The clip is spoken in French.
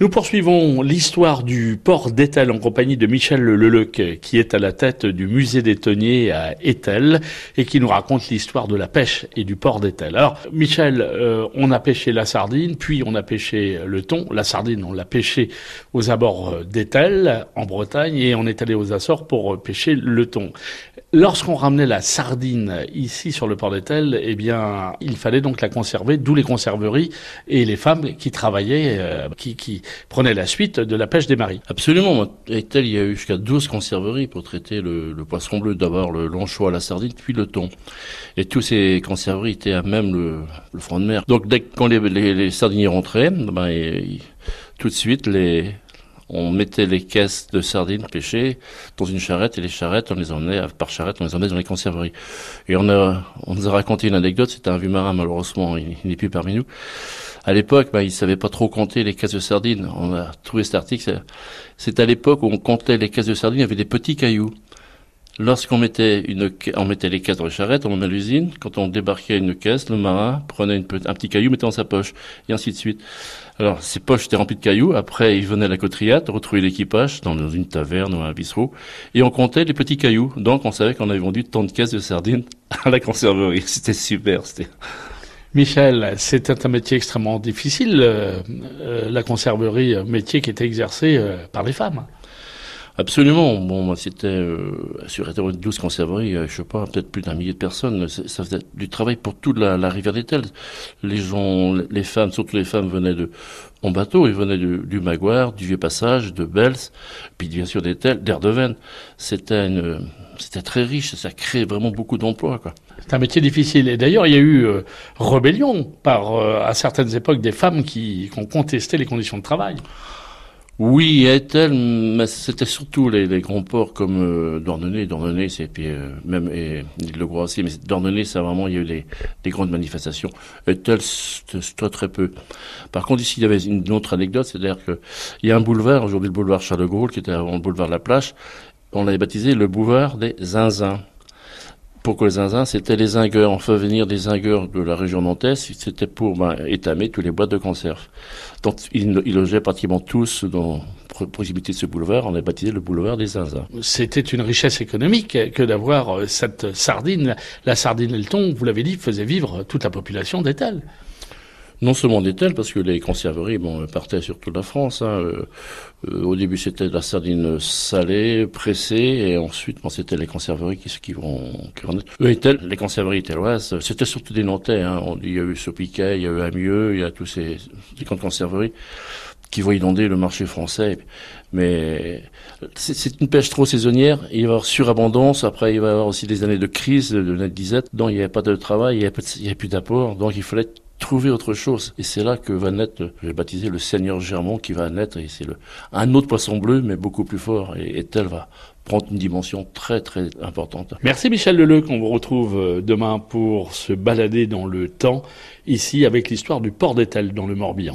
Nous poursuivons l'histoire du port d'Etel en compagnie de Michel Leleuc, qui est à la tête du musée des tonniers à Etel et qui nous raconte l'histoire de la pêche et du port d'Etel. Alors, Michel, euh, on a pêché la sardine, puis on a pêché le thon. La sardine, on l'a pêché aux abords d'Etel, en Bretagne, et on est allé aux Açores pour pêcher le thon. Lorsqu'on ramenait la sardine ici sur le port d'Etel, eh bien, il fallait donc la conserver, d'où les conserveries et les femmes qui travaillaient, euh, qui, qui prenaient la suite de la pêche des maris. Absolument. À Etel, il y a eu jusqu'à 12 conserveries pour traiter le, poisson bleu. D'abord le lonchois, la sardine, puis le thon. Et tous ces conserveries étaient à même le, front de mer. Donc, dès que les, sardiniers rentraient, ben, et, tout de suite, les, on mettait les caisses de sardines pêchées dans une charrette et les charrettes, on les emmenait, par charrette, on les emmenait dans les conserveries. Et on a, on nous a raconté une anecdote, c'était un vieux marin, malheureusement, il, n'est plus parmi nous. À l'époque, bah, il savait pas trop compter les caisses de sardines. On a trouvé cet article. C'est à l'époque où on comptait les caisses de sardines, il y avait des petits cailloux. Lorsqu'on mettait une, on mettait les caisses dans les charrettes, on emmenait à l'usine. Quand on débarquait une caisse, le marin prenait un petit caillou, mettait dans sa poche, et ainsi de suite. Alors, ces poches étaient remplies de cailloux. Après, il venait à la cotriade, retrouver l'équipage dans une taverne ou un bistrot, et on comptait les petits cailloux. Donc, on savait qu'on avait vendu tant de caisses de sardines à la conserverie. C'était super. C'était Michel, c'était un métier extrêmement difficile, euh, euh, la conserverie, métier qui était exercé euh, par les femmes. Absolument. Bon, c'était euh, sur 12 conserveries, euh, je sais pas, peut-être plus d'un millier de personnes. Ça faisait du travail pour toute la, rivière d'Etel. Les gens, les femmes, surtout les femmes, venaient de en bateau. Ils venaient du, du Maguire, du Vieux Passage, de Bels, puis bien sûr d'Etel, d'Erdeven. C'était une, c'était très riche. Ça crée vraiment beaucoup d'emplois, quoi. C'est un métier difficile. Et d'ailleurs, il y a eu euh, rébellion par, euh, à certaines époques, des femmes qui, qui ont contesté les conditions de travail. Oui, Etel, mais c'était surtout les, grands ports comme euh, Dornenay. Dornenay, c'est puis euh, même et le Gros aussi, mais Dornenay, ça vraiment, il y a eu des, des grandes manifestations. Etel, c'était très peu. Par contre, ici, il y avait une autre anecdote, c'est-à-dire que il y a un boulevard, aujourd'hui le boulevard Charles de Gaulle, qui était avant le boulevard de la Plage, on l'avait baptisé le boulevard des Zinzins. Pourquoi les zinzins C'était les zingueurs. On fait venir des zingueurs de la région nantaise. C'était pour ben, étamer tous les boîtes de conserve. Donc, ils, ils logeaient pratiquement tous dans proximité de ce boulevard. On a baptisé le boulevard des zinzins. C'était une richesse économique que d'avoir cette sardine. La sardine et le thon, vous l'avez dit, faisait vivre toute la population d'Etel non seulement des tels, parce que les conserveries bon, partaient sur toute la France. Hein. Euh, euh, au début, c'était de la sardine salée, pressée, et ensuite, bon, c'était les conserveries qui, qui vont... Qui vont Eux, tels, les conserveries telloises, c'était surtout des Nantais. Hein. Il y a eu Sopiquet, il y a eu Amieux, il y a tous ces, ces grandes conserveries qui vont inonder le marché français. Mais c'est une pêche trop saisonnière. Il va y avoir surabondance. Après, il va y avoir aussi des années de crise, de net disette. Donc, il n'y avait pas de travail, il n'y avait plus d'apport. Donc, il fallait trouver autre chose. Et c'est là que va naître, j'ai baptisé le Seigneur Germont qui va naître, et c'est un autre poisson bleu, mais beaucoup plus fort, et, tel va prendre une dimension très très importante. Merci Michel Leleu, qu'on vous retrouve demain pour se balader dans le temps, ici avec l'histoire du port d'Etel dans le Morbihan.